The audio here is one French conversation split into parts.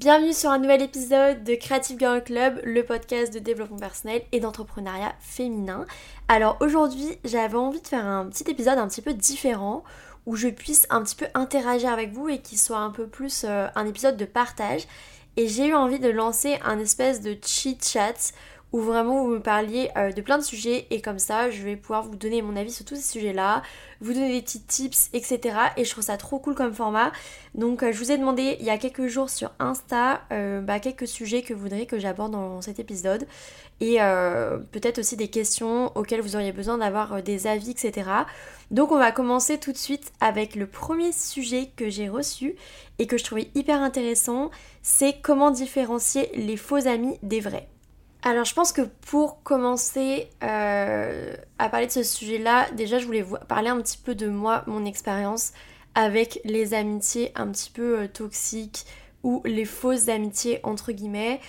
Bienvenue sur un nouvel épisode de Creative Girl Club, le podcast de développement personnel et d'entrepreneuriat féminin. Alors aujourd'hui, j'avais envie de faire un petit épisode un petit peu différent où je puisse un petit peu interagir avec vous et qu'il soit un peu plus euh, un épisode de partage. Et j'ai eu envie de lancer un espèce de cheat chat où vraiment vous me parliez euh, de plein de sujets et comme ça je vais pouvoir vous donner mon avis sur tous ces sujets-là, vous donner des petits tips, etc. Et je trouve ça trop cool comme format. Donc euh, je vous ai demandé il y a quelques jours sur Insta euh, bah, quelques sujets que vous voudriez que j'aborde dans cet épisode et peut-être aussi des questions auxquelles vous auriez besoin d'avoir des avis, etc. Donc on va commencer tout de suite avec le premier sujet que j'ai reçu et que je trouvais hyper intéressant, c'est comment différencier les faux amis des vrais. Alors je pense que pour commencer euh, à parler de ce sujet-là, déjà je voulais vous parler un petit peu de moi, mon expérience avec les amitiés un petit peu euh, toxiques ou les fausses amitiés entre guillemets.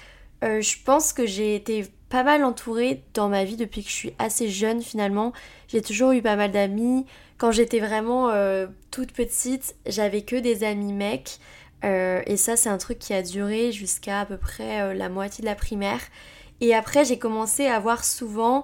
Euh, je pense que j'ai été pas mal entourée dans ma vie depuis que je suis assez jeune finalement. J'ai toujours eu pas mal d'amis. Quand j'étais vraiment toute petite, j'avais que des amis mecs. et ça c'est un truc qui a duré jusqu'à à peu près la moitié de la primaire. Et après, j'ai commencé à avoir souvent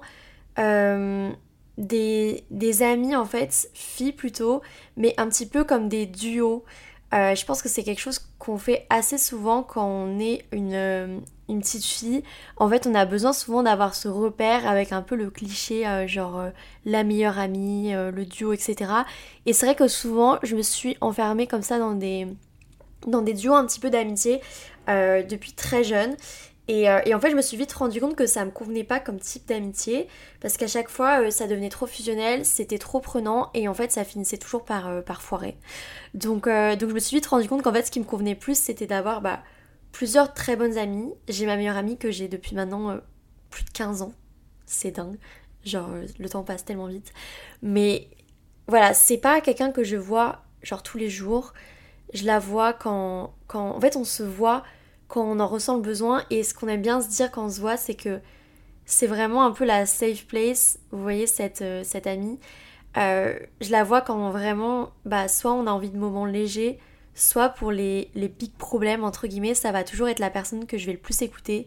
euh, des, amis, en fait, filles plutôt, mais un petit peu comme des duos. Euh, je pense que c'est quelque chose qu'on fait assez souvent quand on est une, euh, une, petite fille. En fait, on a besoin souvent d'avoir ce repère avec un peu le cliché, genre la meilleure amie, le duo, etc. Et c'est vrai que souvent, je me suis enfermée comme ça dans des, dans des duos un petit peu d'amitié depuis très jeune. Euh, et, en fait, je me suis vite rendu compte que ça me convenait pas comme type d'amitié, parce qu'à chaque fois, euh, ça devenait trop fusionnel, c'était trop prenant, et en fait, ça finissait toujours par, euh, par foirer. Donc, donc, je me suis vite rendu compte qu'en fait, ce qui me convenait plus, c'était d'avoir bah, plusieurs très bonnes amies. J'ai ma meilleure amie que j'ai depuis maintenant plus de 15 ans. C'est dingue. Genre, le temps passe tellement vite. Mais voilà, c'est pas quelqu'un que je vois, genre, tous les jours. Je la vois quand, quand. En fait, on se voit quand on en ressent le besoin. Et ce qu'on aime bien se dire quand on se voit, c'est que c'est vraiment un peu la safe place. Vous voyez cette, euh, cette amie. Euh, je la vois quand vraiment, bah, soit on a envie de moments légers, soit pour les, les big problèmes, entre guillemets, ça va toujours être la personne que je vais le plus écouter.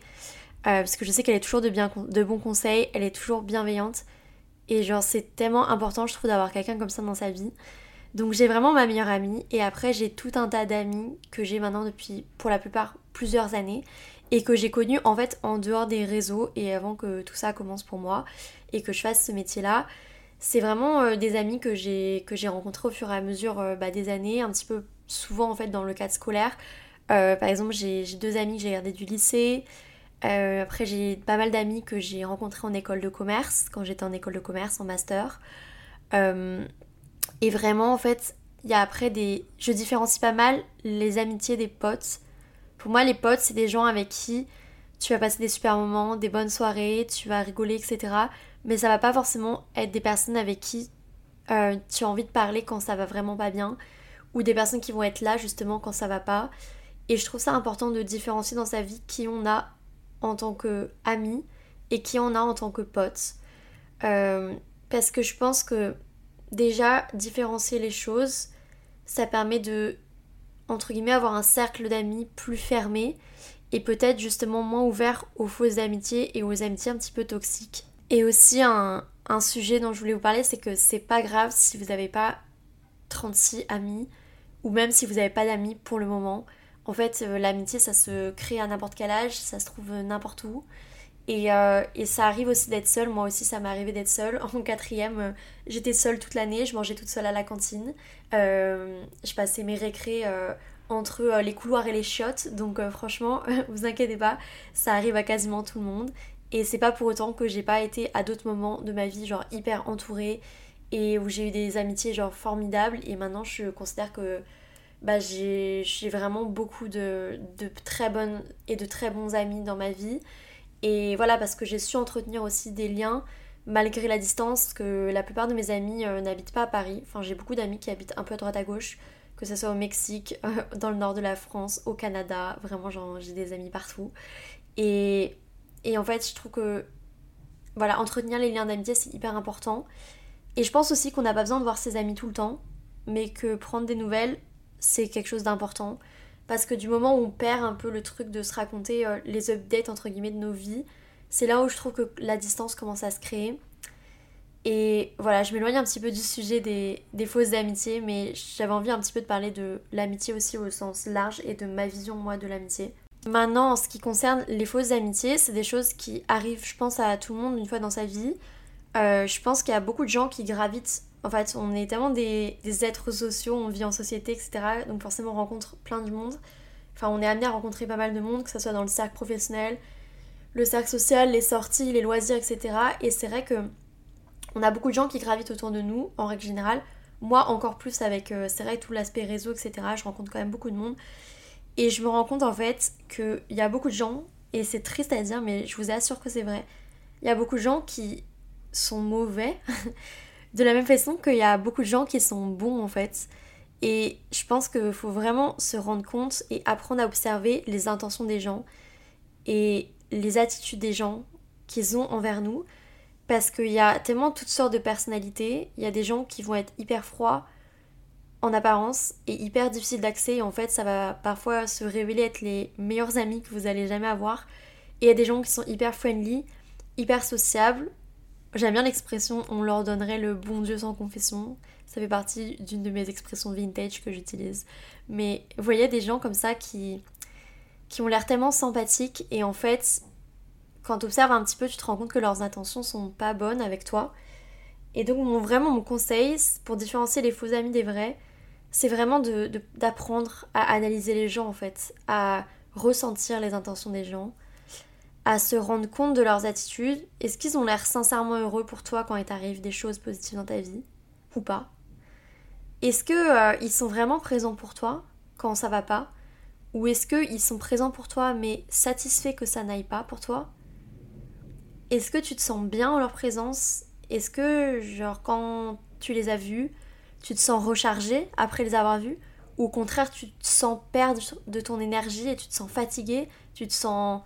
Euh, parce que je sais qu'elle est toujours de, bien, de bons conseils, elle est toujours bienveillante. Et genre, c'est tellement important, je trouve, d'avoir quelqu'un comme ça dans sa vie. Donc j'ai vraiment ma meilleure amie et après j'ai tout un tas d'amis que j'ai maintenant depuis pour la plupart plusieurs années et que j'ai connu en fait en dehors des réseaux et avant que tout ça commence pour moi et que je fasse ce métier là. C'est vraiment euh, des amis que j'ai que j'ai rencontrés au fur et à mesure euh, bah, des années, un petit peu souvent en fait dans le cadre scolaire. Euh, par exemple j'ai deux amis que j'ai gardés du lycée. après j'ai pas mal d'amis que j'ai rencontrés en école de commerce quand j'étais en école de commerce en master. Et vraiment, en fait, il y a après des. Je différencie pas mal les amitiés des potes. Pour moi, les potes, c'est des gens avec qui tu vas passer des super moments, des bonnes soirées, tu vas rigoler, etc. Mais ça va pas forcément être des personnes avec qui euh, tu as envie de parler quand ça va vraiment pas bien. Ou des personnes qui vont être là justement quand ça va pas. Et je trouve ça important de différencier dans sa vie qui on a en tant que ami et qui on a en tant que pote. Euh, parce que je pense que déjà différencier les choses, ça permet de, entre guillemets, avoir un cercle d'amis plus fermé et peut-être justement moins ouvert aux fausses amitiés et aux amitiés un petit peu toxiques. Et aussi un, sujet dont je voulais vous parler, c'est que c'est pas grave si vous n'avez pas 36 amis ou même si vous n'avez pas d'amis pour le moment. En fait, euh, l'amitié, ça se crée à n'importe quel âge, ça se trouve n'importe où. Euh, et, ça arrive aussi d'être seule. Moi aussi, ça m'est arrivé d'être seule. En quatrième, euh, j'étais seule toute l'année. Je mangeais toute seule à la cantine. Euh, je passais mes récrés entre les couloirs et les chiottes. Donc, franchement, vous inquiétez pas, ça arrive à quasiment tout le monde. Et c'est pas pour autant que j'ai pas été à d'autres moments de ma vie, genre hyper entourée et où j'ai eu des amitiés, genre formidables. Et maintenant, je considère que bah, j'ai vraiment beaucoup de, de très bonnes et de très bons amis dans ma vie. Et voilà, parce que j'ai su entretenir aussi des liens malgré la distance, que la plupart de mes amis euh, n'habitent pas à Paris. Enfin, j'ai beaucoup d'amis qui habitent un peu à droite à gauche, que ce soit au Mexique, dans le nord de la France, au Canada. Vraiment, j'ai des amis partout. Et, et en fait, je trouve que voilà, entretenir les liens d'amitié, c'est hyper important. Et je pense aussi qu'on n'a pas besoin de voir ses amis tout le temps, mais que prendre des nouvelles, c'est quelque chose d'important. Parce que du moment où on perd un peu le truc de se raconter euh, les updates entre guillemets de nos vies, c'est là où je trouve que la distance commence à se créer. Et voilà, je m'éloigne un petit peu du sujet des, des fausses amitiés, mais j'avais envie un petit peu de parler de l'amitié aussi au sens large et de ma vision moi de l'amitié. Maintenant, en ce qui concerne les fausses amitiés, c'est des choses qui arrivent, je pense, à tout le monde une fois dans sa vie. Euh, je pense qu'il y a beaucoup de gens qui gravitent. En fait, on est tellement des, êtres sociaux, on vit en société, etc. Donc forcément, on rencontre plein de monde. Enfin, on est amené à rencontrer pas mal de monde, que ce soit dans le cercle professionnel, le cercle social, les sorties, les loisirs, etc. Et c'est vrai que on a beaucoup de gens qui gravitent autour de nous, en règle générale. Moi, encore plus avec, euh, c'est vrai, tout l'aspect réseau, etc. Je rencontre quand même beaucoup de monde. Et je me rends compte en fait qu'il y a beaucoup de gens, et c'est triste à dire, mais je vous assure que c'est vrai, il y a beaucoup de gens qui sont mauvais, de la même façon qu'il y a beaucoup de gens qui sont bons en fait. Et je pense qu'il faut vraiment se rendre compte et apprendre à observer les intentions des gens et les attitudes des gens qu'ils ont envers nous. Parce qu'il y a tellement toutes sortes de personnalités. Il y a des gens qui vont être hyper froids, en apparence et hyper difficile d'accès. En fait, ça va parfois se révéler être les meilleurs amis que vous allez jamais avoir. Et il y a des gens qui sont hyper friendly, hyper sociables. J'aime bien l'expression on leur donnerait le bon Dieu sans confession. Ça fait partie d'une de mes expressions vintage que j'utilise. Mais vous voyez des gens comme ça qui, qui ont l'air tellement sympathiques et en fait, quand tu observes un petit peu, tu te rends compte que leurs intentions sont pas bonnes avec toi. Et donc, mon, vraiment, mon conseil pour différencier les faux amis des vrais, c'est vraiment d'apprendre à analyser les gens en fait, à ressentir les intentions des gens, à se rendre compte de leurs attitudes. Est-ce qu'ils ont l'air sincèrement heureux pour toi quand il t'arrive des choses positives dans ta vie ou pas? Est-ce qu'ils euh, sont vraiment présents pour toi quand ça va pas? Ou est-ce qu'ils sont présents pour toi mais satisfaits que ça n'aille pas pour toi? Est-ce que tu te sens bien en leur présence? Est-ce que genre quand tu les as vus, tu te sens rechargé après les avoir vus? Ou au contraire tu te sens perdre de ton énergie et tu te sens fatigué, tu te sens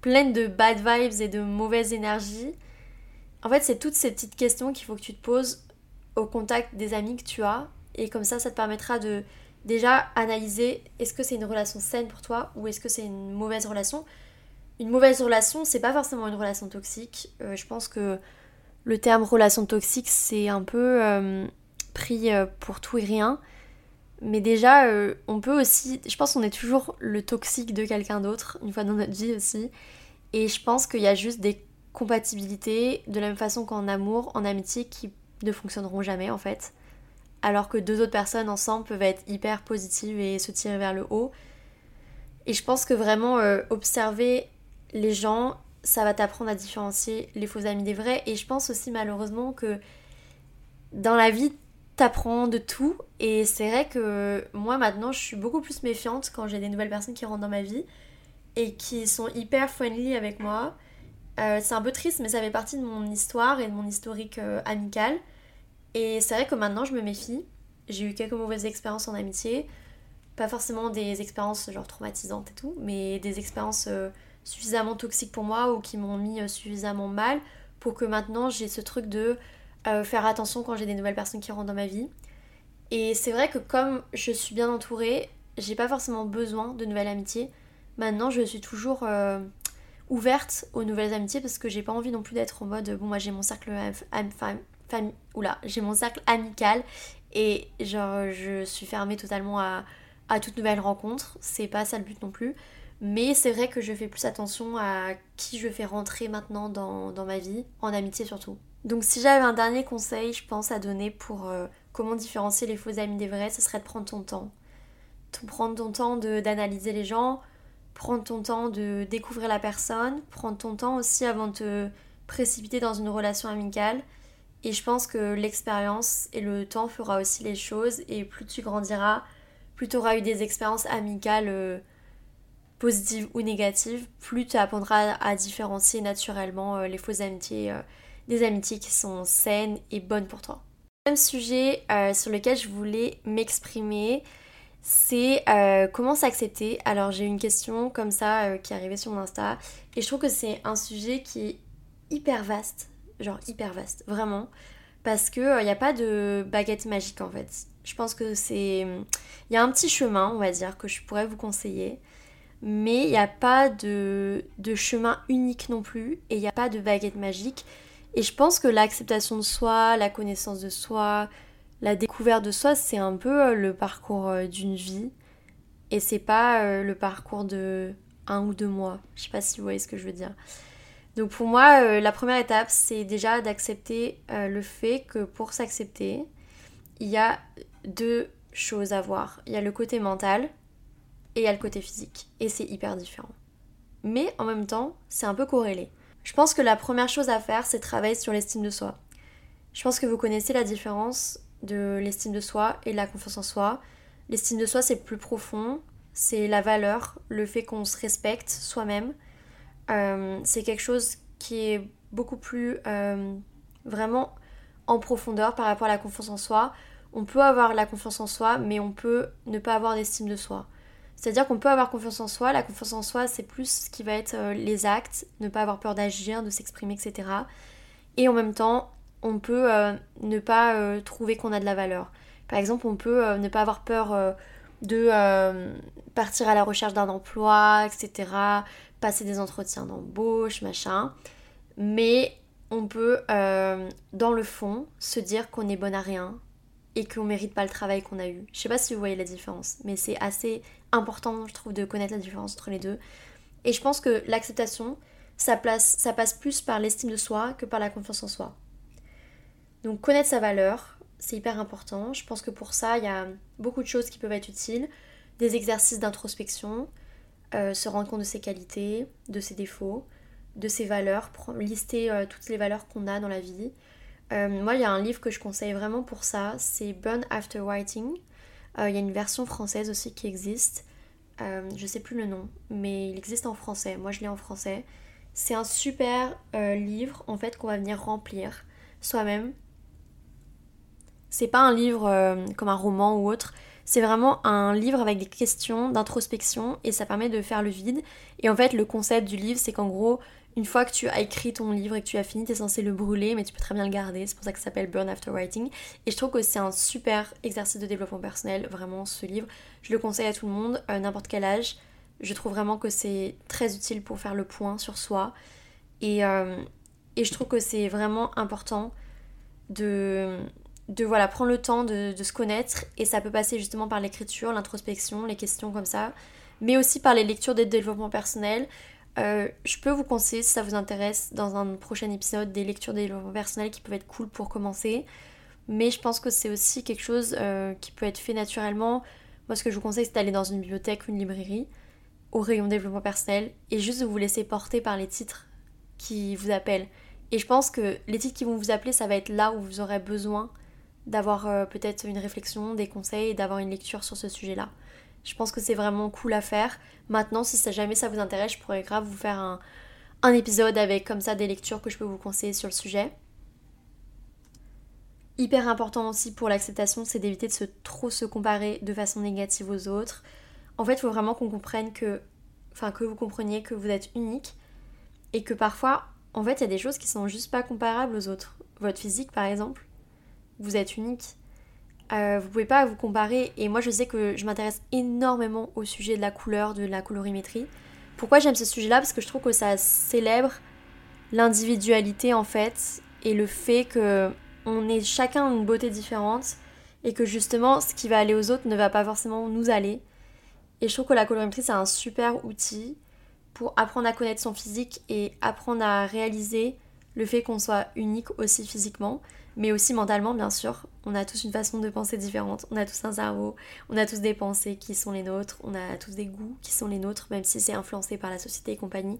pleine de bad vibes et de mauvaise énergie. En fait, c'est toutes ces petites questions qu'il faut que tu te poses au contact des amis que tu as et comme ça ça te permettra de déjà analyser est-ce que c'est une relation saine pour toi ou est-ce que c'est une mauvaise relation? Une mauvaise relation, c'est pas forcément une relation toxique. Euh, je pense que le terme relation toxique, c'est un peu euh, pris euh, pour tout et rien. Mais déjà, euh, on peut aussi. Je pense qu'on est toujours le toxique de quelqu'un d'autre, une fois dans notre vie aussi. Et je pense qu'il y a juste des compatibilités, de la même façon qu'en amour, en amitié, qui ne fonctionneront jamais en fait. Alors que deux autres personnes ensemble peuvent être hyper positives et se tirer vers le haut. Et je pense que vraiment euh, observer les gens, ça va t'apprendre à différencier les faux amis des vrais. Et je pense aussi malheureusement que dans la vie, t'apprends de tout. Et c'est vrai que moi maintenant, je suis beaucoup plus méfiante quand j'ai des nouvelles personnes qui rentrent dans ma vie et qui sont hyper friendly avec moi. Euh, c'est un peu triste, mais ça fait partie de mon histoire et de mon historique euh, amical. Et c'est vrai que maintenant, je me méfie. J'ai eu quelques mauvaises expériences en amitié. Pas forcément des expériences genre traumatisantes et tout, mais des expériences euh, suffisamment toxiques pour moi ou qui m'ont mis suffisamment mal pour que maintenant j'ai ce truc de faire attention quand j'ai des nouvelles personnes qui rentrent dans ma vie. Et c'est vrai que comme je suis bien entourée, j'ai pas forcément besoin de nouvelles amitiés. Maintenant, je suis toujours euh, ouverte aux nouvelles amitiés parce que j'ai pas envie non plus d'être en mode bon, moi j'ai mon cercle oula, j'ai mon cercle amical et genre je suis fermée totalement à, à toute nouvelle rencontre. C'est pas ça le but non plus. Mais c'est vrai que je fais plus attention à qui je fais rentrer maintenant dans, dans ma vie, en amitié surtout. Donc si j'avais un dernier conseil, je pense, à donner pour euh, comment différencier les faux amis des vrais, ce serait de prendre ton temps. prendre ton temps d'analyser les gens, prendre ton temps de découvrir la personne, prendre ton temps aussi avant de te précipiter dans une relation amicale. Et je pense que l'expérience et le temps fera aussi les choses et plus tu grandiras, plus tu auras eu des expériences amicales euh, positives ou négatives, plus tu apprendras à différencier naturellement euh, les fausses amitiés des amitiés qui sont saines et bonnes pour toi. Le deuxième sujet euh, sur lequel je voulais m'exprimer, c'est euh, comment s'accepter. Alors j'ai une question comme ça euh, qui est arrivée sur mon Insta et je trouve que c'est un sujet qui est hyper vaste, genre hyper vaste, vraiment, parce qu'il n'y a pas de baguette magique en fait. Je pense que c'est... Il y a un petit chemin, on va dire, que je pourrais vous conseiller. Mais il n'y a pas de, de chemin unique non plus. Et il n'y a pas de baguette magique. Et je pense que l'acceptation de soi, la connaissance de soi, la découverte de soi, c'est un peu euh, le parcours euh, d'une vie. Et c'est pas euh, le parcours de un ou deux mois. Je sais pas si vous voyez ce que je veux dire. Donc pour moi, la première étape, c'est déjà d'accepter le fait que pour s'accepter, il y a deux choses à voir. Il y a le côté mental et il y a le côté physique. Et c'est hyper différent. Mais en même temps, c'est un peu corrélé. Je pense que la première chose à faire, c'est travailler sur l'estime de soi. Je pense que vous connaissez la différence de l'estime de soi et de la confiance en soi. L'estime de soi, c'est plus profond, c'est la valeur, le fait qu'on se respecte soi-même. Euh, c'est quelque chose qui est beaucoup plus euh, vraiment en profondeur par rapport à la confiance en soi. On peut avoir la confiance en soi, mais on peut ne pas avoir d'estime de soi. C'est-à-dire qu'on peut avoir confiance en soi. La confiance en soi, c'est plus ce qui va être euh, les actes, ne pas avoir peur d'agir, de s'exprimer, etc. Et en même temps, on peut euh, ne pas euh, trouver qu'on a de la valeur. Par exemple, on peut ne pas avoir peur de partir à la recherche d'un emploi, etc. Passer des entretiens d'embauche, machin. Mais on peut, dans le fond, se dire qu'on est bon à rien, et qu'on mérite pas le travail qu'on a eu. Je sais pas si vous voyez la différence, mais c'est assez important, je trouve, de connaître la différence entre les deux. Et je pense que l'acceptation, ça, ça passe plus par l'estime de soi que par la confiance en soi. Donc connaître sa valeur, c'est hyper important. Je pense que pour ça, il y a beaucoup de choses qui peuvent être utiles. Des exercices d'introspection, euh, se rendre compte de ses qualités, de ses défauts, de ses valeurs, lister euh, toutes les valeurs qu'on a dans la vie, euh, moi, il y a un livre que je conseille vraiment pour ça, c'est Burn After Writing. Euh, il y a une version française aussi qui existe. Euh, je sais plus le nom, mais il existe en français. Moi, je l'ai en français. C'est un super livre en fait qu'on va venir remplir soi-même. C'est pas un livre comme un roman ou autre. C'est vraiment un livre avec des questions d'introspection et ça permet de faire le vide. Et en fait, le concept du livre, c'est qu'en gros, une fois que tu as écrit ton livre et que tu as fini, tu es censé le brûler, mais tu peux très bien le garder. C'est pour ça que ça s'appelle Burn After Writing. Et je trouve que c'est un super exercice de développement personnel, vraiment, ce livre. Je le conseille à tout le monde, n'importe quel âge. Je trouve vraiment que c'est très utile pour faire le point sur soi. Et, euh, et je trouve que c'est vraiment important de, de voilà, prendre le temps de, de se connaître. Et ça peut passer justement par l'écriture, l'introspection, les questions comme ça. Mais aussi par les lectures de développement personnel. Euh, je peux vous conseiller, si ça vous intéresse, dans un prochain épisode, des lectures de développement personnel qui peuvent être cool pour commencer. Mais je pense que c'est aussi quelque chose euh, qui peut être fait naturellement. Moi, ce que je vous conseille, c'est d'aller dans une bibliothèque ou une librairie, au rayon développement personnel, et juste vous laisser porter par les titres qui vous appellent. Et je pense que les titres qui vont vous appeler, ça va être là où vous aurez besoin d'avoir euh, peut-être une réflexion, des conseils d'avoir une lecture sur ce sujet-là. Je pense que c'est vraiment cool à faire. Maintenant, si ça, jamais ça vous intéresse, je pourrais grave vous faire un, un épisode avec comme ça des lectures que je peux vous conseiller sur le sujet. Hyper important aussi pour l'acceptation, c'est d'éviter de se trop se comparer de façon négative aux autres. En fait, il faut vraiment qu'on comprenne que, enfin que vous compreniez que vous êtes unique et que parfois, en fait, il y a des choses qui sont juste pas comparables aux autres. Votre physique, par exemple, vous êtes unique. Euh, vous pouvez pas vous comparer. Et moi, je sais que je m'intéresse énormément au sujet de la couleur, de la colorimétrie. Pourquoi j'aime ce sujet-là? Parce que je trouve que ça célèbre l'individualité en fait et le fait que on est chacun une beauté différente et que justement ce qui va aller aux autres ne va pas forcément nous aller. Et je trouve que la colorimétrie c'est un super outil pour apprendre à connaître son physique et apprendre à réaliser le fait qu'on soit unique aussi physiquement mais aussi mentalement bien sûr. On a tous une façon de penser différente, on a tous un cerveau, on a tous des pensées qui sont les nôtres, on a tous des goûts qui sont les nôtres, même si c'est influencé par la société et compagnie.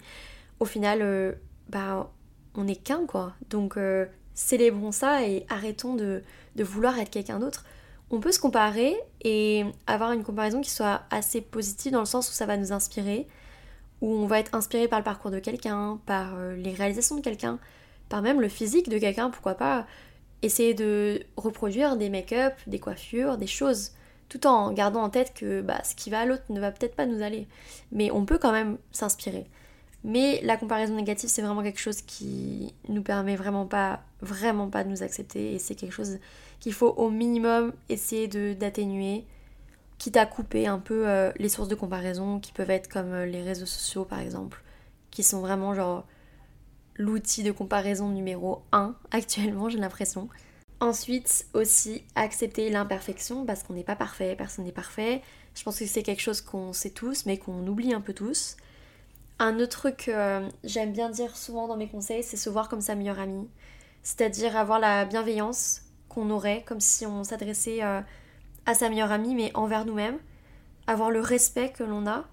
Au final, euh, bah, on n'est qu'un quoi. Donc euh, célébrons ça et arrêtons de, de vouloir être quelqu'un d'autre. On peut se comparer et avoir une comparaison qui soit assez positive dans le sens où ça va nous inspirer, où on va être inspiré par le parcours de quelqu'un, par euh, les réalisations de quelqu'un, par même le physique de quelqu'un, pourquoi pas essayer de reproduire des make-up, des coiffures, des choses, tout en gardant en tête que bah, ce qui va à l'autre ne va peut-être pas nous aller. Mais on peut quand même s'inspirer. Mais la comparaison négative, c'est vraiment quelque chose qui nous permet vraiment pas, vraiment pas de nous accepter et c'est quelque chose qu'il faut au minimum essayer d'atténuer, quitte à couper un peu euh, les sources de comparaison qui peuvent être comme euh, les réseaux sociaux par exemple, qui sont vraiment genre l'outil de comparaison numéro 1 actuellement, j'ai l'impression. Ensuite, aussi accepter l'imperfection parce qu'on n'est pas parfait, personne n'est parfait. Je pense que c'est quelque chose qu'on sait tous, mais qu'on oublie un peu tous. Un autre truc que j'aime bien dire souvent dans mes conseils, c'est se voir comme sa meilleure amie. C'est-à-dire avoir la bienveillance qu'on aurait, comme si on s'adressait euh, à sa meilleure amie, mais envers nous-mêmes. Avoir le respect que l'on a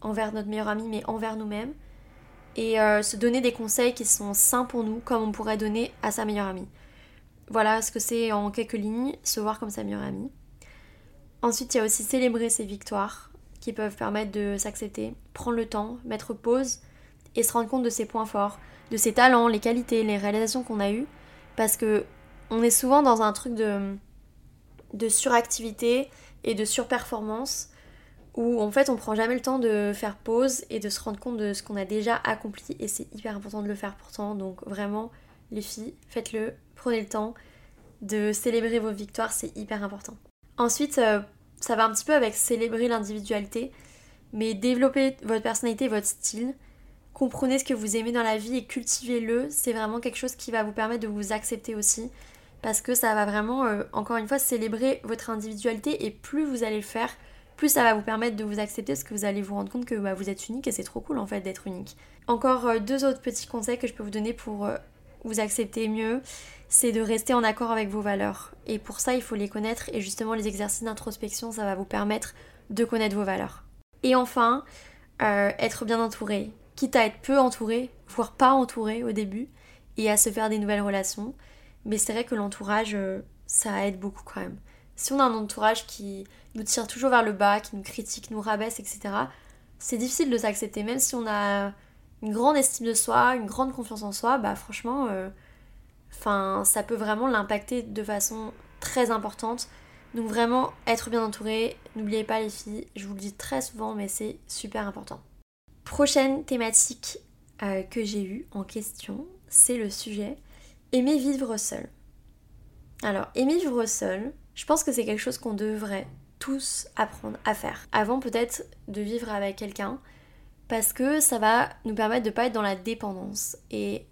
envers notre meilleure amie, mais envers nous-mêmes. Et euh, se donner des conseils qui sont sains pour nous, comme on pourrait donner à sa meilleure amie. Voilà ce que c'est en quelques lignes, se voir comme sa meilleure amie. Ensuite, il y a aussi célébrer ses victoires qui peuvent permettre de s'accepter, prendre le temps, mettre pause et se rendre compte de ses points forts, de ses talents, les qualités, les réalisations qu'on a eues. Parce que on est souvent dans un truc de, de suractivité et de surperformance où en fait on prend jamais le temps de faire pause et de se rendre compte de ce qu'on a déjà accompli et c'est hyper important de le faire pourtant donc vraiment les filles faites-le prenez le temps de célébrer vos victoires c'est hyper important. Ensuite euh, ça va un petit peu avec célébrer l'individualité mais développer votre personnalité votre style comprenez ce que vous aimez dans la vie et cultivez-le c'est vraiment quelque chose qui va vous permettre de vous accepter aussi parce que ça va vraiment, euh, encore une fois, célébrer votre individualité et plus vous allez le faire, plus ça va vous permettre de vous accepter parce que vous allez vous rendre compte que bah, vous êtes unique et c'est trop cool en fait d'être unique. Encore euh, deux autres petits conseils que je peux vous donner pour euh, vous accepter mieux, c'est de rester en accord avec vos valeurs. Et pour ça, il faut les connaître et justement les exercices d'introspection, ça va vous permettre de connaître vos valeurs. Et enfin, être bien entouré, quitte à être peu entouré, voire pas entouré au début, et à se faire des nouvelles relations. Mais c'est vrai que l'entourage, euh, ça aide beaucoup quand même. Si on a un entourage qui nous tire toujours vers le bas, qui nous critique, nous rabaisse, etc., c'est difficile de s'accepter. Même si on a une grande estime de soi, une grande confiance en soi, bah franchement, euh, ça peut vraiment l'impacter de façon très importante. Donc vraiment, être bien entouré, n'oubliez pas les filles, je vous le dis très souvent, mais c'est super important. Prochaine thématique euh, que j'ai eue en question, c'est le sujet Aimer vivre seul. Alors, aimer vivre seul, je pense que c'est quelque chose qu'on devrait tous apprendre à faire. Avant peut-être de vivre avec quelqu'un, parce que ça va nous permettre de pas être dans la dépendance. Et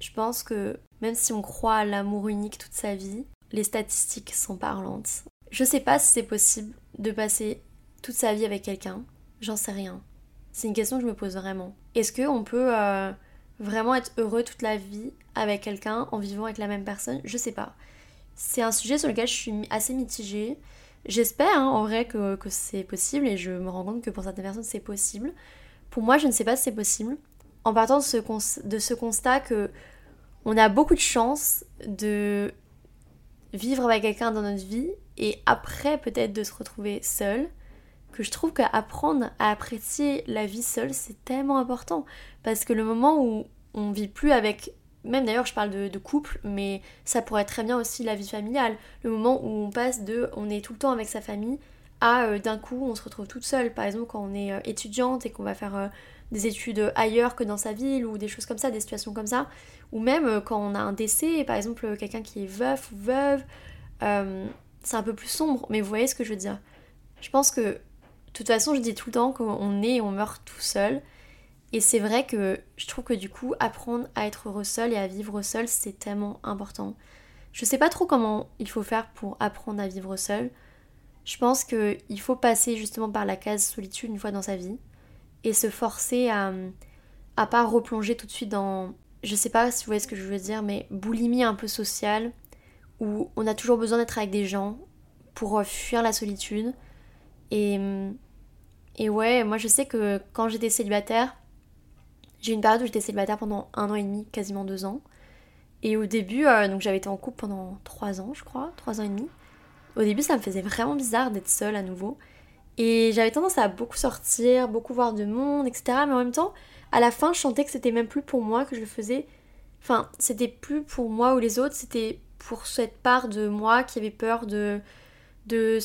je pense que même si on croit à l'amour unique toute sa vie, les statistiques sont parlantes. Je sais pas si c'est possible de passer toute sa vie avec quelqu'un, j'en sais rien. C'est une question que je me pose vraiment. Est-ce qu'on peut euh, vraiment être heureux toute la vie avec quelqu'un en vivant avec la même personne, je sais pas. C'est un sujet sur lequel je suis assez mitigée. J'espère hein, en vrai que, c'est possible et je me rends compte que pour certaines personnes c'est possible. Pour moi, je ne sais pas si c'est possible. En partant de ce, de ce constat que on a beaucoup de chance de vivre avec quelqu'un dans notre vie et après peut-être de se retrouver seul, que je trouve qu'apprendre à apprécier la vie seule, c'est tellement important. Parce que le moment où on vit plus avec même d'ailleurs je parle de, couple, mais ça pourrait être très bien aussi la vie familiale. Le moment où on passe de on est tout le temps avec sa famille à euh, d'un coup on se retrouve toute seule. Par exemple quand on est euh, étudiante et qu'on va faire euh, des études ailleurs que dans sa ville ou des choses comme ça, des situations comme ça. Ou même quand on a un décès, par exemple quelqu'un qui est veuf ou veuve, c'est un peu plus sombre. Mais vous voyez ce que je veux dire? Je pense que de toute façon je dis tout le temps qu'on est et on meurt tout seul. Et c'est vrai que je trouve que du coup, apprendre à être heureux seul et à vivre seul, c'est tellement important. Je sais pas trop comment il faut faire pour apprendre à vivre seul. Je pense qu'il faut passer justement par la case solitude une fois dans sa vie et se forcer à, à pas replonger tout de suite dans, je sais pas si vous voyez ce que je veux dire, mais boulimie un peu sociale où on a toujours besoin d'être avec des gens pour fuir la solitude. Et, et ouais, moi je sais que quand j'étais célibataire, j'ai eu une période où j'étais célibataire pendant un an et demi, quasiment deux ans. Et au début, euh, donc j'avais été en couple pendant trois ans, je crois, trois ans et demi. Au début, ça me faisait vraiment bizarre d'être seule à nouveau. Et j'avais tendance à beaucoup sortir, beaucoup voir de monde, etc. Mais en même temps, à la fin, je sentais que c'était même plus pour moi que je le faisais. Enfin, c'était plus pour moi ou les autres, c'était pour cette part de moi qui avait peur de, de,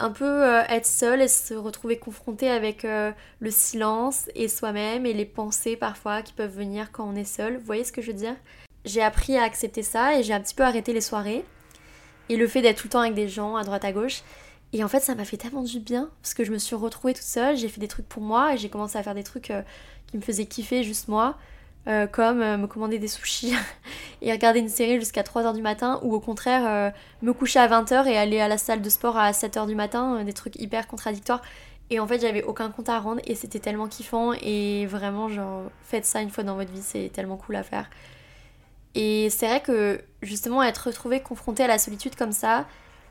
un peu euh, être seule et se retrouver confrontée avec euh, le silence et soi-même et les pensées parfois qui peuvent venir quand on est seul. Vous voyez ce que je veux dire? J'ai appris à accepter ça et j'ai un petit peu arrêté les soirées. et le fait d'être tout le temps avec des gens à droite à gauche. Et en fait, ça m'a fait tellement du bien parce que je me suis retrouvée toute seule, j'ai fait des trucs pour moi et j'ai commencé à faire des trucs euh, qui me faisaient kiffer juste moi, euh, comme euh, me commander des sushis et regarder une série jusqu'à 3h du matin ou au contraire me coucher à 20h et aller à la salle de sport à 7h du matin, des trucs hyper contradictoires. Et en fait, j'avais aucun compte à rendre et c'était tellement kiffant et vraiment, genre, faites ça une fois dans votre vie, c'est tellement cool à faire. Et c'est vrai que justement, être retrouvée confrontée à la solitude comme ça,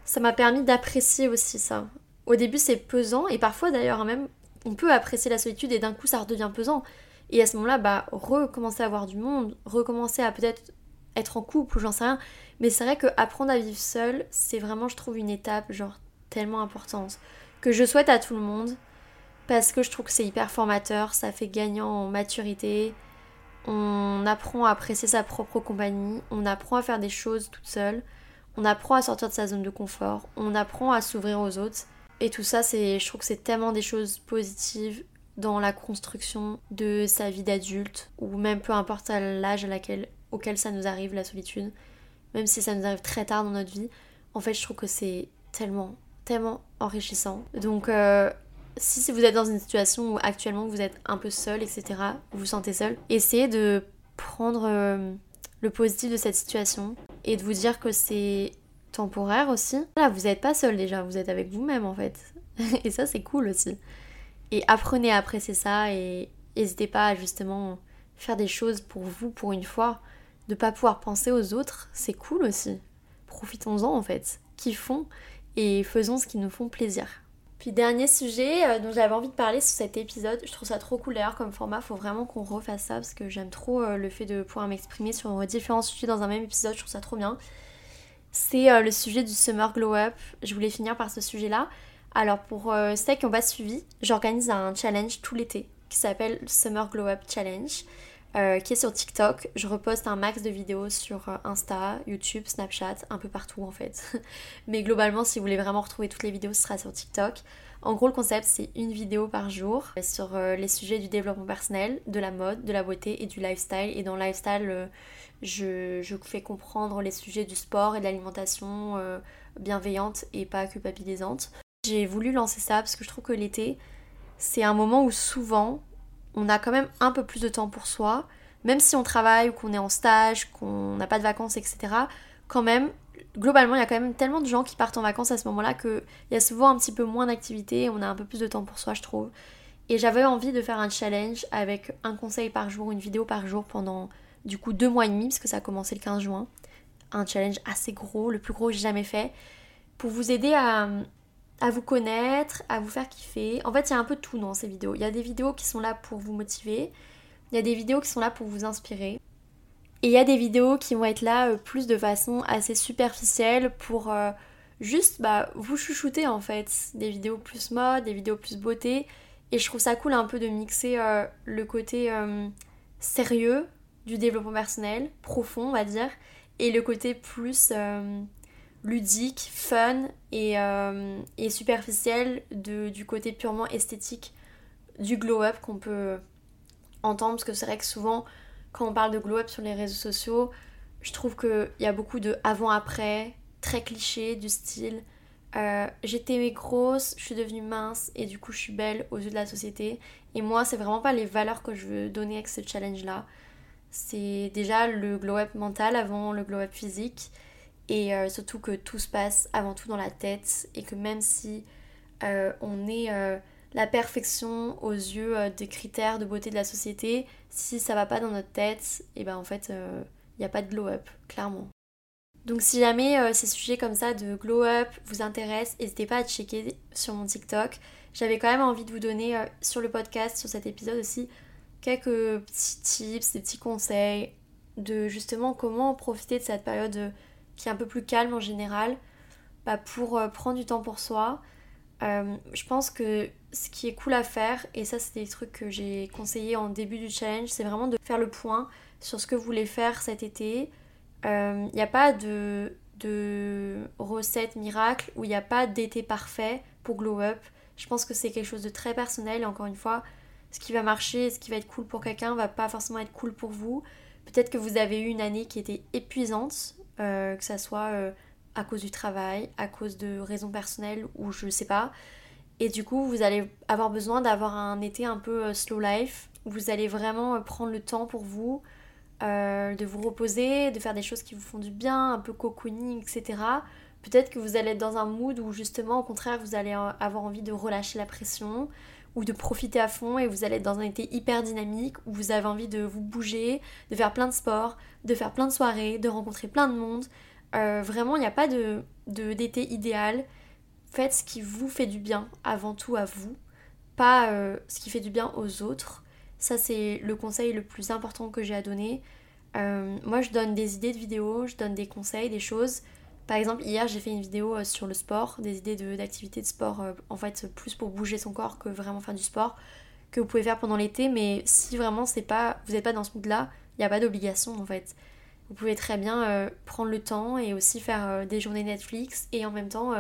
ça m'a permis d'apprécier aussi ça. Au début, c'est pesant, et parfois d'ailleurs, même, on peut apprécier la solitude et d'un coup, ça redevient pesant. Et à ce moment-là, bah, recommencer à voir du monde, recommencer à peut-être être en couple ou j'en sais rien. Mais c'est vrai que apprendre à vivre seul, c'est vraiment, je trouve, une étape, genre, tellement importante. Que je souhaite à tout le monde, parce que je trouve que c'est hyper formateur, ça fait gagnant en maturité. On apprend à apprécier sa propre compagnie, on apprend à faire des choses toute seule on apprend à sortir de sa zone de confort, on apprend à s'ouvrir aux autres. Et tout ça, c'est, je trouve que c'est tellement des choses positives dans la construction de sa vie d'adulte, ou même peu importe l'âge auquel ça nous arrive, la solitude, même si ça nous arrive très tard dans notre vie, en fait, je trouve que c'est tellement, tellement enrichissant. Donc, euh, si vous êtes dans une situation où actuellement vous êtes un peu seul, etc., vous vous sentez seul, essayez de prendre euh, le positif de cette situation et de vous dire que c'est temporaire aussi. Là, vous n'êtes pas seul déjà, vous êtes avec vous-même en fait. et ça, c'est cool aussi. Et apprenez à apprécier ça et n'hésitez pas à justement faire des choses pour vous pour une fois. De pas pouvoir penser aux autres, c'est cool aussi. Profitons-en en fait. Kiffons et faisons ce qui nous font plaisir. Puis dernier sujet euh, dont j'avais envie de parler sur cet épisode, je trouve ça trop cool d'ailleurs comme format, faut vraiment qu'on refasse ça parce que j'aime trop euh, le fait de pouvoir m'exprimer sur différents sujets dans un même épisode, je trouve ça trop bien. C'est euh, le sujet du Summer Glow Up, je voulais finir par ce sujet-là. Alors pour ceux qui n'ont pas suivi, j'organise un challenge tout l'été qui s'appelle Summer Glow Up Challenge. Euh, qui est sur TikTok. Je reposte un max de vidéos sur euh, Insta, YouTube, Snapchat, un peu partout en fait. Mais globalement, si vous voulez vraiment retrouver toutes les vidéos, ce sera sur TikTok. En gros, le concept, c'est une vidéo par jour sur euh, les sujets du développement personnel, de la mode, de la beauté et du lifestyle. Et dans le lifestyle, je, fais comprendre les sujets du sport et de l'alimentation bienveillante et pas culpabilisante. J'ai voulu lancer ça parce que je trouve que l'été, c'est un moment où souvent on a quand même un peu plus de temps pour soi, même si on travaille ou qu'on est en stage, qu'on n'a pas de vacances, etc. Quand même, globalement, il y a quand même tellement de gens qui partent en vacances à ce moment-là qu'il y a souvent un petit peu moins d'activité, on a un peu plus de temps pour soi, je trouve. Et j'avais envie de faire un challenge avec un conseil par jour, une vidéo par jour pendant du coup deux mois et demi, parce que ça a commencé le 15 juin. Un challenge assez gros, le plus gros que j'ai jamais fait, pour vous aider à, à vous connaître, à vous faire kiffer. En fait, il y a un peu de tout dans ces vidéos. Il y a des vidéos qui sont là pour vous motiver, il y a des vidéos qui sont là pour vous inspirer. Et il y a des vidéos qui vont être là euh, plus de façon assez superficielle pour euh, juste bah, vous chouchouter en fait. Des vidéos plus mode, des vidéos plus beauté. Et je trouve ça cool un peu de mixer euh, le côté sérieux du développement personnel, profond on va dire, et le côté plus ludique, fun euh, et, superficiel de, du côté purement esthétique du glow-up qu'on peut entendre. Parce que c'est vrai que souvent, quand on parle de glow-up sur les réseaux sociaux, je trouve qu'il y a beaucoup de avant-après, très cliché du style euh, j'étais grosse, je suis devenue mince et du coup je suis belle aux yeux de la société. Et moi, c'est vraiment pas les valeurs que je veux donner avec ce challenge-là. C'est déjà le glow-up mental avant le glow-up physique. Et euh, surtout que tout se passe avant tout dans la tête et que même si euh, on est euh, la perfection aux yeux des critères de beauté de la société, si ça va pas dans notre tête, et ben en fait il n'y a pas de glow up, clairement. Donc si jamais ces sujets comme ça de glow up vous intéressent, n'hésitez pas à checker sur mon TikTok. J'avais quand même envie de vous donner sur le podcast, sur cet épisode aussi, quelques petits tips, des petits conseils de justement comment profiter de cette période qui est un peu plus calme en général, bah, pour euh, prendre du temps pour soi. Euh, je pense que ce qui est cool à faire, et ça c'est des trucs que j'ai conseillé en début du challenge, c'est vraiment de faire le point sur ce que vous voulez faire cet été. Il euh, n'y a pas de, recette miracle ou il n'y a pas d'été parfait pour glow up. Je pense que c'est quelque chose de très personnel encore une fois, ce qui va marcher, ce qui va être cool pour quelqu'un va pas forcément être cool pour vous. Peut-être que vous avez eu une année qui était épuisante euh, que ça soit euh, à cause du travail, à cause de raisons personnelles ou je sais pas. Et du coup, vous allez avoir besoin d'avoir un été un peu euh, slow life, où vous allez vraiment prendre le temps pour vous, de vous reposer, de faire des choses qui vous font du bien, un peu cocooning, etc. Peut-être que vous allez être dans un mood où justement, au contraire, vous allez avoir envie de relâcher la pression ou de profiter à fond et vous allez être dans un été hyper dynamique où vous avez envie de vous bouger, de faire plein de sports, de faire plein de soirées, de rencontrer plein de monde. vraiment, il n'y a pas de d'été idéal faites ce qui vous fait du bien avant tout à vous, pas euh, ce qui fait du bien aux autres. Ça, c'est le conseil le plus important que j'ai à donner. Euh, moi, je donne des idées de vidéos, je donne des conseils, des choses. Par exemple, hier, j'ai fait une vidéo euh, sur le sport, des idées d'activités de, sport, en fait, plus pour bouger son corps que vraiment faire du sport, que vous pouvez faire pendant l'été. Mais si vraiment pas, vous n'êtes pas dans ce mood-là, il n'y a pas d'obligation en fait. Vous pouvez très bien prendre le temps et aussi faire des journées Netflix et en même temps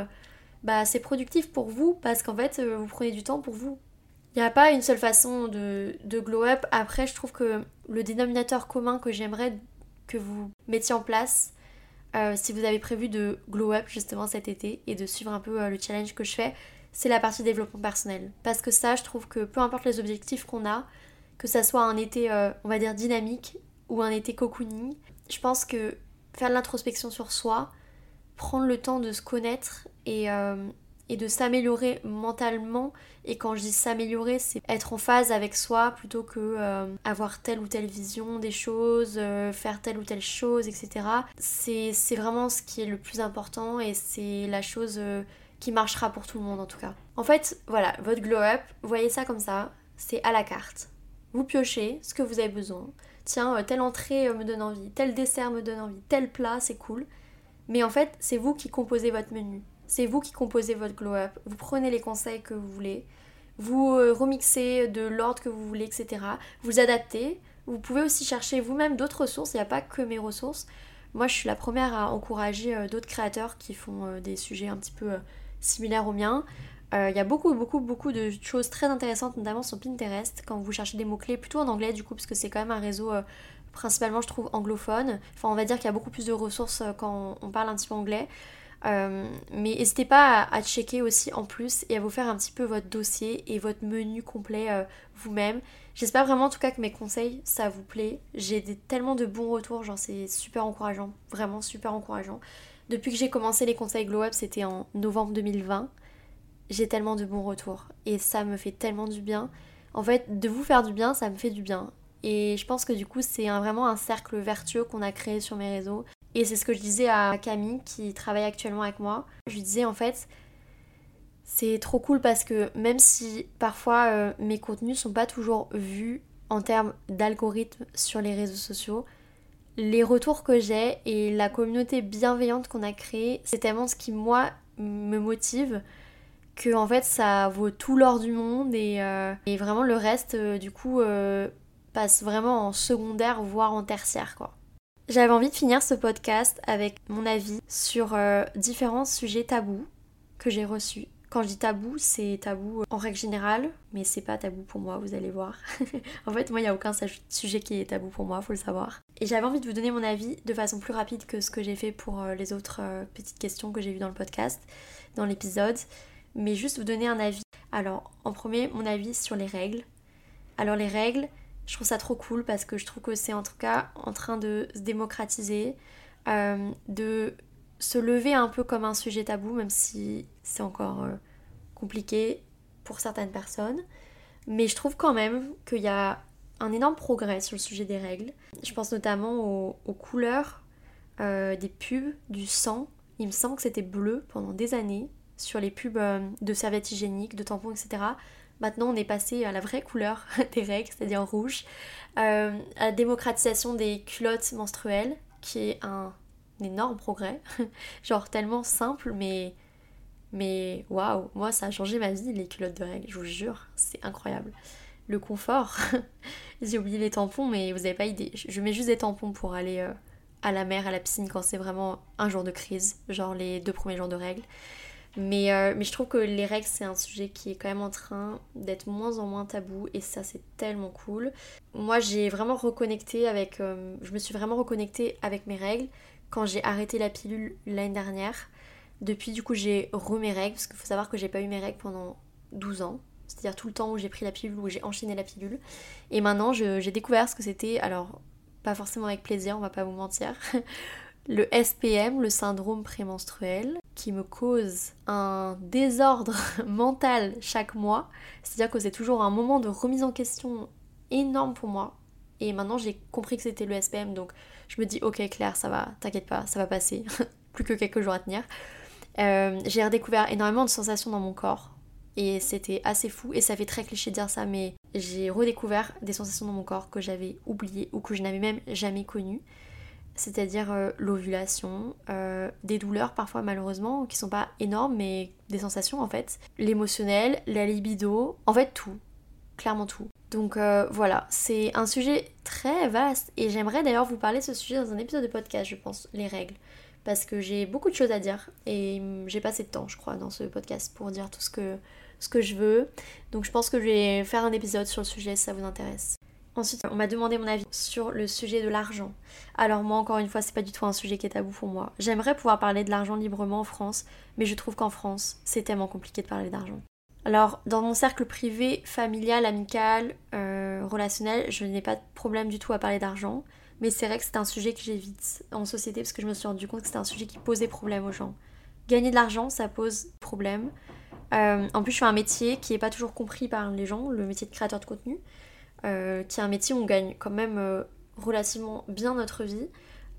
bah c'est productif pour vous parce qu'en fait euh, vous prenez du temps pour vous. Il n'y a pas une seule façon de, glow up. Après, je trouve que le dénominateur commun que j'aimerais que vous mettiez en place, euh, si vous avez prévu de glow up justement cet été et de suivre un peu euh, le challenge que je fais, c'est la partie développement personnel. Parce que ça, je trouve que peu importe les objectifs qu'on a, que ça soit un été, on va dire, dynamique ou un été cocooning, je pense que faire de l'introspection sur soi, prendre le temps de se connaître et, euh, et de s'améliorer mentalement. Et quand je dis s'améliorer, c'est être en phase avec soi plutôt que euh, avoir telle ou telle vision des choses, euh, faire telle ou telle chose, etc. C'est vraiment ce qui est le plus important et c'est la chose qui marchera pour tout le monde en tout cas. En fait, voilà, votre glow up, voyez ça comme ça, c'est à la carte. Vous piochez ce que vous avez besoin. Tiens, telle entrée me donne envie, tel dessert me donne envie, tel plat, c'est cool. Mais en fait, c'est vous qui composez votre menu. C'est vous qui composez votre glow-up. Vous prenez les conseils que vous voulez. Vous euh, remixez de l'ordre que vous voulez, etc. Vous adaptez. Vous pouvez aussi chercher vous-même d'autres ressources. Il n'y a pas que mes ressources. Moi, je suis la première à encourager euh, d'autres créateurs qui font euh, des sujets un petit peu similaires aux miens. Il y a beaucoup, beaucoup, beaucoup de choses très intéressantes, notamment sur Pinterest, quand vous cherchez des mots-clés, plutôt en anglais du coup, parce que c'est quand même un réseau principalement je trouve anglophone. Enfin on va dire qu'il y a beaucoup plus de ressources quand on parle un petit peu anglais. Euh, mais n'hésitez pas à, checker aussi en plus et à vous faire un petit peu votre dossier et votre menu complet euh, vous-même. J'espère vraiment en tout cas que mes conseils ça vous plaît. J'ai tellement de bons retours, genre c'est super encourageant, vraiment super encourageant. Depuis que j'ai commencé les conseils Glow Up, c'était en novembre 2020. J'ai tellement de bons retours et ça me fait tellement du bien. En fait, de vous faire du bien, ça me fait du bien. Et je pense que du coup, c'est vraiment un cercle vertueux qu'on a créé sur mes réseaux. Et c'est ce que je disais à Camille qui travaille actuellement avec moi. Je lui disais en fait, c'est trop cool parce que même si parfois euh, mes contenus sont pas toujours vus en termes d'algorithme sur les réseaux sociaux, les retours que j'ai et la communauté bienveillante qu'on a créée, c'est tellement ce qui moi me motive que en fait ça vaut tout l'or du monde et, euh, vraiment le reste euh, du coup passe vraiment en secondaire, voire en tertiaire, quoi. J'avais envie de finir ce podcast avec mon avis sur euh, différents sujets tabous que j'ai reçus. Quand je dis tabou, c'est tabou en règle générale, mais c'est pas tabou pour moi, vous allez voir. en fait, moi, il n'y a aucun sujet qui est tabou pour moi, faut le savoir. Et j'avais envie de vous donner mon avis de façon plus rapide que ce que j'ai fait pour euh, les autres euh, petites questions que j'ai vues dans le podcast, dans l'épisode, mais juste vous donner un avis. Alors, en premier, mon avis sur les règles. Alors, les règles, je trouve ça trop cool parce que je trouve que c'est en tout cas en train de se démocratiser, euh, de se lever un peu comme un sujet tabou, même si c'est encore euh, compliqué pour certaines personnes. Mais je trouve quand même qu'il y a un énorme progrès sur le sujet des règles. Je pense notamment aux, couleurs euh, des pubs, du sang. Il me semble que c'était bleu pendant des années sur les pubs de serviettes hygiéniques, de tampons, etc. Maintenant, on est passé à la vraie couleur des règles, c'est-à-dire rouge. Euh, à la démocratisation des culottes menstruelles, qui est un, énorme progrès. Genre tellement simple, mais. Mais waouh, moi ça a changé ma vie, les culottes de règles, je vous jure, c'est incroyable. Le confort, j'ai oublié les tampons, mais vous avez pas idée. Je mets juste des tampons pour aller euh, à la mer, à la piscine quand c'est vraiment un jour de crise, genre les deux premiers jours de règles. Mais, euh, mais je trouve que les règles, c'est un sujet qui est quand même en train d'être moins en moins tabou et ça, c'est tellement cool. Moi, j'ai vraiment reconnecté avec. Euh, je me suis vraiment reconnectée avec mes règles quand j'ai arrêté la pilule l'année dernière. Depuis, du coup, j'ai re mes règles, parce qu'il faut savoir que j'ai pas eu mes règles pendant 12 ans. C'est-à-dire tout le temps où j'ai pris la pilule, où j'ai enchaîné la pilule. Et maintenant, j'ai découvert ce que c'était, alors pas forcément avec plaisir, on va pas vous mentir, le SPM, le syndrome prémenstruel, qui me cause un désordre mental chaque mois. C'est-à-dire que c'est toujours un moment de remise en question énorme pour moi. Et maintenant j'ai compris que c'était le SPM, donc je me dis ok Claire, ça va, t'inquiète pas, ça va passer. Plus que quelques jours à tenir. Euh, j'ai redécouvert énormément de sensations dans mon corps. Et c'était assez fou. Et ça fait très cliché de dire ça, mais j'ai redécouvert des sensations dans mon corps que j'avais oubliées ou que je n'avais même jamais connues c'est-à-dire euh, l'ovulation, euh, des douleurs parfois malheureusement, qui sont pas énormes, mais des sensations en fait, l'émotionnel, la libido, en fait tout, clairement tout. Donc euh, voilà, c'est un sujet très vaste et j'aimerais d'ailleurs vous parler de ce sujet dans un épisode de podcast, je pense, les règles. Parce que j'ai beaucoup de choses à dire et j'ai pas assez de temps, je crois, dans ce podcast pour dire tout ce que, ce que je veux. Donc je pense que je vais faire un épisode sur le sujet si ça vous intéresse. Ensuite, on m'a demandé mon avis sur le sujet de l'argent. Alors moi, encore une fois, c'est pas du tout un sujet qui est tabou pour moi. J'aimerais pouvoir parler de l'argent librement en France, mais je trouve qu'en France, c'est tellement compliqué de parler d'argent. Alors, dans mon cercle privé, familial, amical, euh, relationnel, je n'ai pas de problème du tout à parler d'argent. Mais c'est vrai que c'est un sujet que j'évite en société parce que je me suis rendu compte que c'était un sujet qui posait problème aux gens. Gagner de l'argent, ça pose problème. Euh, en plus, je fais un métier qui n'est pas toujours compris par les gens, le métier de créateur de contenu. Euh, qui est un métier où on gagne quand même euh, relativement bien notre vie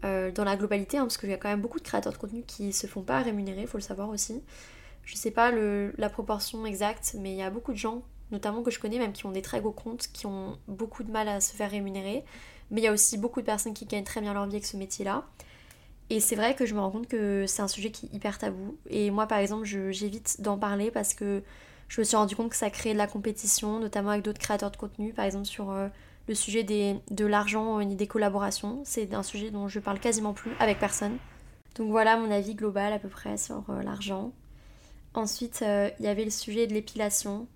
euh, dans la globalité, hein, parce qu'il y a quand même beaucoup de créateurs de contenu qui se font pas rémunérer, faut le savoir aussi. Je sais pas la proportion exacte, mais il y a beaucoup de gens, notamment que je connais, même qui ont des très gros comptes, qui ont beaucoup de mal à se faire rémunérer. Mais il y a aussi beaucoup de personnes qui gagnent très bien leur vie avec ce métier-là. Et c'est vrai que je me rends compte que c'est un sujet qui est hyper tabou. Et moi, par exemple, j'évite d'en parler parce que je me suis rendu compte que ça créait de la compétition, notamment avec d'autres créateurs de contenu, par exemple sur euh, le sujet des, de l'argent et des collaborations. C'est un sujet dont je parle quasiment plus avec personne. Donc voilà mon avis global à peu près sur euh, l'argent. Ensuite, euh, il y avait le sujet de l'épilation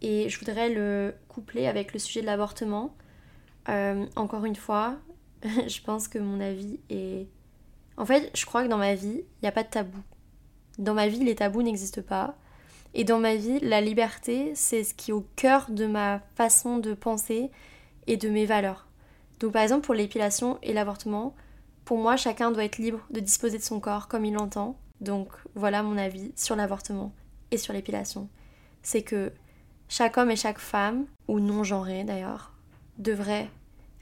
et je voudrais le coupler avec le sujet de l'avortement. encore une fois, je pense que mon avis est... En fait, je crois que dans ma vie, il n'y a pas de tabou. Dans ma vie, les tabous n'existent pas. Et dans ma vie, la liberté, c'est ce qui est au cœur de ma façon de penser et de mes valeurs. Donc par exemple pour l'épilation et l'avortement, pour moi chacun doit être libre de disposer de son corps comme il l'entend. Donc voilà mon avis sur l'avortement et sur l'épilation. C'est que chaque homme et chaque femme, ou non genré d'ailleurs, devrait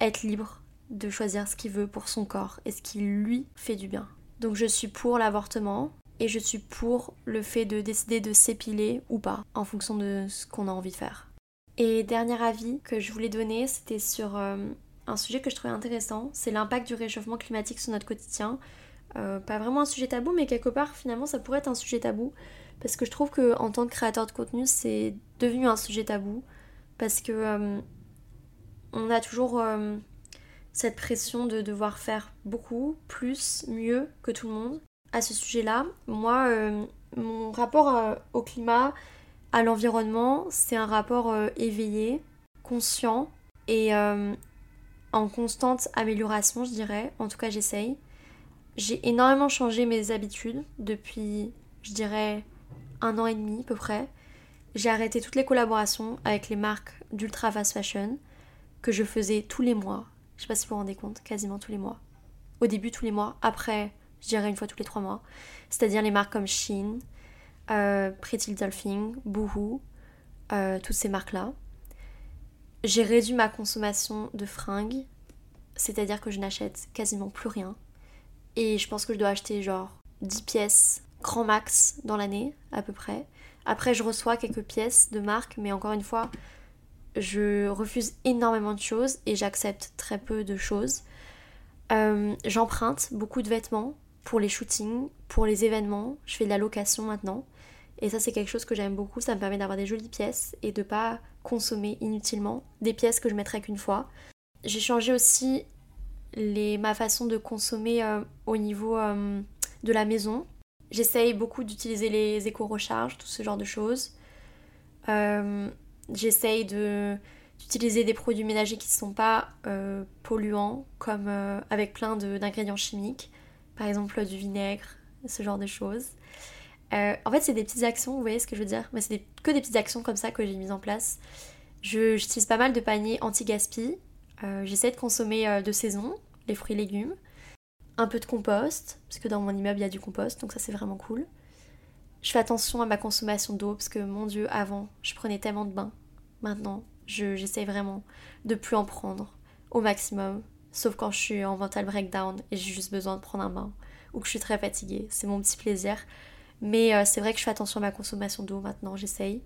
être libre de choisir ce qu'il veut pour son corps et ce qui lui fait du bien. Donc je suis pour l'avortement, et je suis pour le fait de décider de s'épiler ou pas en fonction de ce qu'on a envie de faire. Et dernier avis que je voulais donner, c'était sur euh, un sujet que je trouvais intéressant, c'est l'impact du réchauffement climatique sur notre quotidien. Euh, pas vraiment un sujet tabou, mais quelque part finalement ça pourrait être un sujet tabou parce que je trouve que en tant que créateur de contenu, c'est devenu un sujet tabou parce que euh, on a toujours cette pression de devoir faire beaucoup, plus, mieux que tout le monde à ce sujet-là. Moi, euh, mon rapport euh, au climat, à l'environnement, c'est un rapport euh, éveillé, conscient et en constante amélioration, je dirais. En tout cas, j'essaye. J'ai énormément changé mes habitudes depuis, je dirais, un an et demi à peu près. J'ai arrêté toutes les collaborations avec les marques d'ultra fast fashion que je faisais tous les mois. Je sais pas si vous vous rendez compte, quasiment tous les mois. Au début, tous les mois. Après, je dirais une fois tous les trois mois. C'est-à-dire les marques comme Shein, euh, Pretty Little Thing, Boohoo, euh, toutes ces marques-là. J'ai réduit ma consommation de fringues, c'est-à-dire que je n'achète quasiment plus rien. Et je pense que je dois acheter genre 10 pièces grand max dans l'année, à peu près. Après, je reçois quelques pièces de marque, mais encore une fois, je refuse énormément de choses et j'accepte très peu de choses. Euh, j'emprunte beaucoup de vêtements pour les shootings, pour les événements. Je fais de la location maintenant. Et ça, c'est quelque chose que j'aime beaucoup. Ça me permet d'avoir des jolies pièces et de pas consommer inutilement des pièces que je mettrai qu'une fois. J'ai changé aussi ma façon de consommer euh, au niveau euh, de la maison. J'essaye beaucoup d'utiliser les éco-recharges, tout ce genre de choses. Euh, J'essaye d'utiliser des produits ménagers qui ne sont pas polluants, comme avec plein d'ingrédients chimiques par exemple du vinaigre, ce genre de choses. Euh, en fait, c'est des petites actions, vous voyez ce que je veux dire? Mais c'est que des petites actions comme ça que j'ai mises en place. J'utilise pas mal de paniers anti-gaspi. Euh, j'essaie de consommer de saison, les fruits et légumes. Un peu de compost, parce que dans mon immeuble il y a du compost, donc ça c'est vraiment cool. Je fais attention à ma consommation d'eau, parce que mon dieu, avant, je prenais tellement de bains. Maintenant, j'essaie vraiment de plus en prendre au maximum. Sauf quand je suis en mental breakdown et j'ai juste besoin de prendre un bain. Ou que je suis très fatiguée. C'est mon petit plaisir. Mais euh, c'est vrai que je fais attention à ma consommation d'eau maintenant, j'essaye.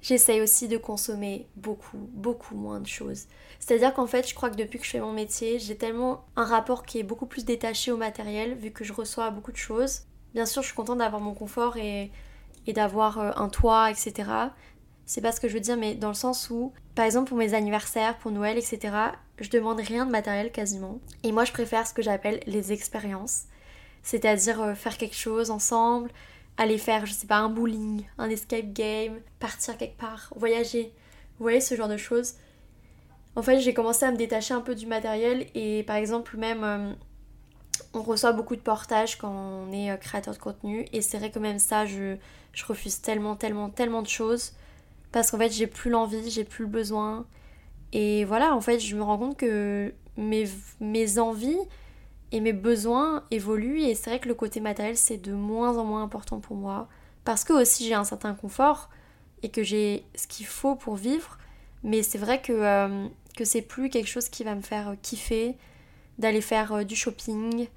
J'essaye aussi de consommer beaucoup, beaucoup moins de choses. C'est-à-dire qu'en fait, je crois que depuis que je fais mon métier, j'ai tellement un rapport qui est beaucoup plus détaché au matériel, vu que je reçois beaucoup de choses. Bien sûr, je suis contente d'avoir mon confort et, et d'avoir euh, un toit, etc. C'est pas ce que je veux dire, mais dans le sens où, par exemple, pour mes anniversaires, pour Noël, etc., je demande rien de matériel quasiment. Et moi, je préfère ce que j'appelle les expériences. C'est-à-dire euh, faire quelque chose ensemble, aller faire, je sais pas, un bowling, un escape game, partir quelque part, voyager. Vous voyez ce genre de choses? En fait, j'ai commencé à me détacher un peu du matériel et par exemple, même euh, on reçoit beaucoup de portages quand on est euh, créateur de contenu et c'est vrai que même ça, je, je refuse tellement, tellement, tellement de choses parce qu'en fait j'ai plus l'envie, j'ai plus le besoin. Et voilà, en fait je me rends compte que mes, mes envies et mes besoins évoluent. Et c'est vrai que le côté matériel c'est de moins en moins important pour moi. Parce que aussi j'ai un certain confort et que j'ai ce qu'il faut pour vivre. Mais c'est vrai que, euh, que c'est plus quelque chose qui va me faire kiffer d'aller faire euh, du shopping.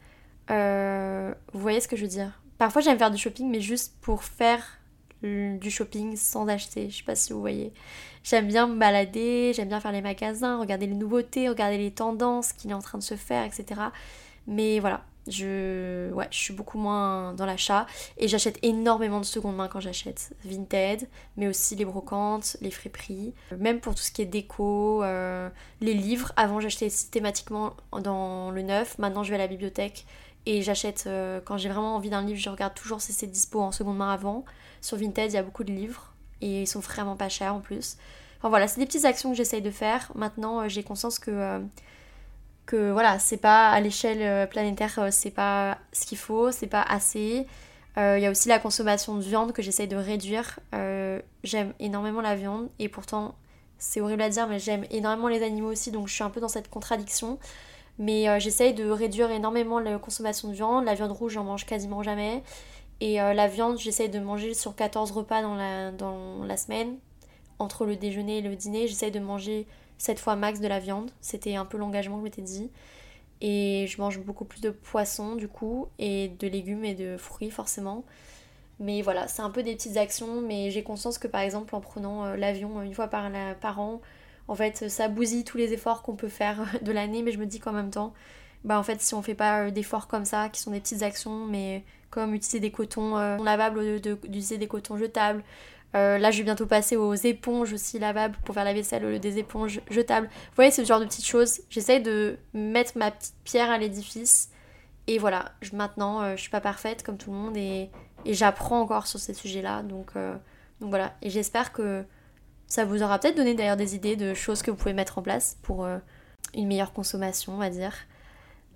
Euh, vous voyez ce que je veux dire? Parfois j'aime faire du shopping mais juste pour faire du shopping sans acheter. Je sais pas si vous voyez. J'aime bien me balader, j'aime bien faire les magasins, regarder les nouveautés, regarder les tendances qu'il est en train de se faire, etc. Mais voilà, je, ouais, je suis beaucoup moins dans l'achat et j'achète énormément de seconde main quand j'achète. Vinted, mais aussi les brocantes, les friperies, même pour tout ce qui est déco, euh, les livres. Avant j'achetais systématiquement dans le neuf, maintenant je vais à la bibliothèque et j'achète euh, quand j'ai vraiment envie d'un livre, je regarde toujours si c'est dispo en seconde main avant. Sur Vinted, il y a beaucoup de livres et ils sont vraiment pas chers en plus. Enfin voilà, c'est des petites actions que j'essaye de faire. Maintenant, euh, j'ai conscience que, euh, que voilà, c'est pas à l'échelle planétaire, c'est pas ce qu'il faut, c'est pas assez. Il y a aussi la consommation de viande que j'essaye de réduire. j'aime énormément la viande et pourtant, c'est horrible à dire, mais j'aime énormément les animaux aussi, donc je suis un peu dans cette contradiction. Mais euh, j'essaye de réduire énormément la consommation de viande. La viande rouge, j'en mange quasiment jamais. Et euh, la viande, j'essaye de manger sur 14 repas dans la, semaine. Entre le déjeuner et le dîner, j'essaye de manger 7 fois max de la viande. C'était un peu l'engagement que je m'étais dit. Et je mange beaucoup plus de poissons du coup, et de légumes et de fruits forcément. Mais voilà, c'est un peu des petites actions, mais j'ai conscience que par exemple en prenant euh, l'avion une fois par, par an, en fait, ça bousille tous les efforts qu'on peut faire de l'année, mais je me dis qu'en même temps, bah en fait, si on fait pas euh, d'efforts comme ça, qui sont des petites actions, mais comme utiliser des cotons euh, lavables au lieu d'utiliser des cotons jetables. Euh, là, je vais bientôt passer aux éponges aussi lavables pour faire la vaisselle au des éponges jetables. Vous voyez, ce genre de petites choses. J'essaye de mettre ma petite pierre à l'édifice. Et voilà, maintenant, je suis pas parfaite comme tout le monde et, j'apprends encore sur ces sujets-là. Donc, donc voilà, et j'espère que ça vous aura peut-être donné d'ailleurs des idées de choses que vous pouvez mettre en place pour euh, une meilleure consommation, on va dire,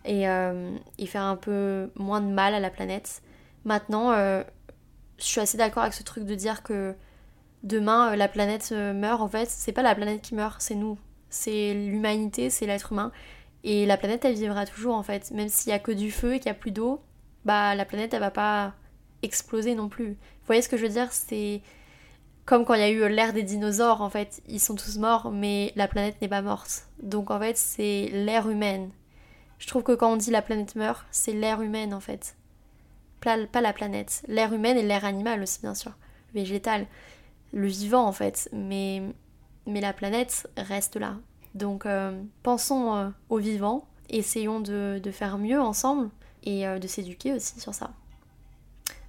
euh, et, faire un peu moins de mal à la planète. Maintenant, euh, je suis assez d'accord avec ce truc de dire que demain la planète meurt. En fait, c'est pas la planète qui meurt, c'est nous. C'est l'humanité, c'est l'être humain. Et la planète, elle vivra toujours en fait. Même s'il y a que du feu et qu'il n'y a plus d'eau, bah la planète, elle va pas exploser non plus. Vous voyez ce que je veux dire? C'est comme quand il y a eu l'ère des dinosaures, en fait, ils sont tous morts, mais la planète n'est pas morte. Donc en fait, c'est l'ère humaine. Je trouve que quand on dit la planète meurt, c'est l'ère humaine en fait. Pas, la planète. L'ère humaine et l'ère animale aussi, bien sûr. Végétale. Le vivant en fait. Mais, mais la planète reste là. Donc euh, pensons euh, au vivant. Essayons de, faire mieux ensemble et euh, de s'éduquer aussi sur ça.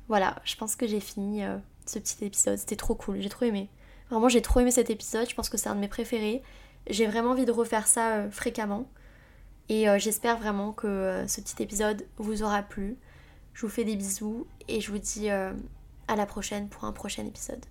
Voilà, je pense que j'ai fini ce petit épisode. C'était trop cool, j'ai trop aimé. Vraiment, j'ai trop aimé cet épisode, je pense que c'est un de mes préférés. J'ai vraiment envie de refaire ça fréquemment. Et euh, j'espère vraiment que euh, ce petit épisode vous aura plu. Je vous fais des bisous et je vous dis à la prochaine pour un prochain épisode.